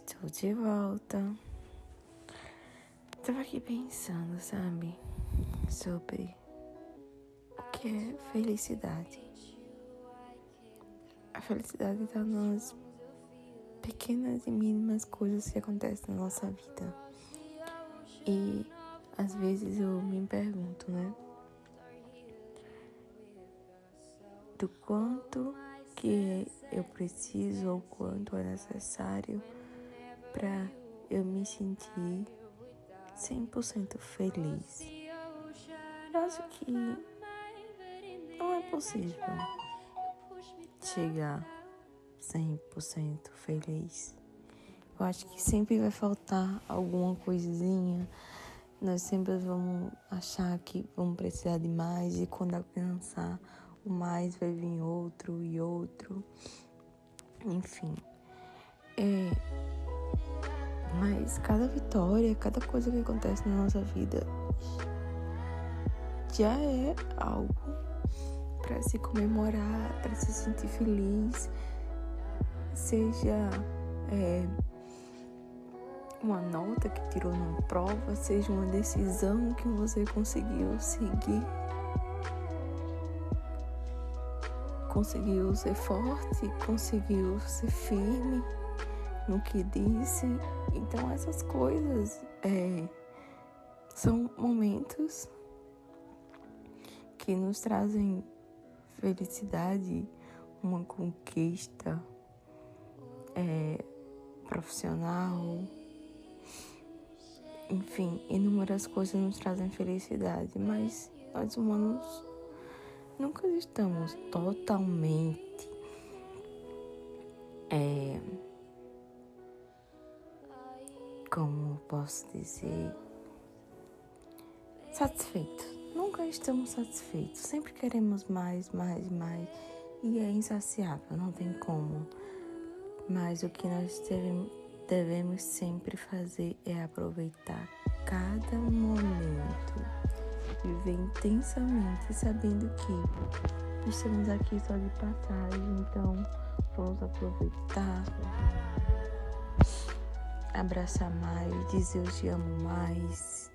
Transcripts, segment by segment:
Estou de volta. Estava aqui pensando, sabe, sobre o que é felicidade. A felicidade está nas pequenas e mínimas coisas que acontecem na nossa vida. E às vezes eu me pergunto, né? Do quanto que eu preciso ou quanto é necessário para eu me sentir 100% feliz. Eu acho que não é possível chegar 100% feliz. Eu acho que sempre vai faltar alguma coisinha. Nós sempre vamos achar que vamos precisar de mais e quando alcançar o mais vai vir outro e outro. Enfim. É, mas cada vitória, cada coisa que acontece na nossa vida já é algo para se comemorar, para se sentir feliz, seja é, uma nota que tirou na prova, seja uma decisão que você conseguiu seguir, conseguiu ser forte, conseguiu ser firme no que disse. Então, essas coisas é, são momentos que nos trazem felicidade, uma conquista é, profissional. Enfim, inúmeras coisas nos trazem felicidade, mas nós humanos nunca estamos totalmente. Posso dizer, satisfeitos. Nunca estamos satisfeitos, sempre queremos mais, mais, mais. E é insaciável, não tem como. Mas o que nós devemos sempre fazer é aproveitar cada momento, viver intensamente, sabendo que estamos aqui só de passagem, então vamos aproveitar abraçar mais, dizer eu te amo mais,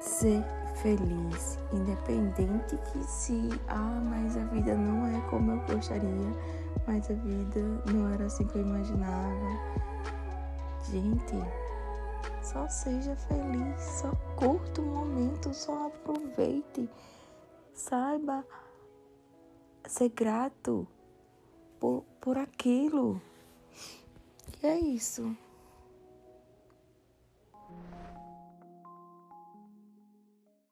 ser feliz, independente que se, ah, mas a vida não é como eu gostaria, mas a vida não era assim que eu imaginava. Gente, só seja feliz, só curta o momento, só aproveite, saiba ser grato por, por aquilo. E é isso.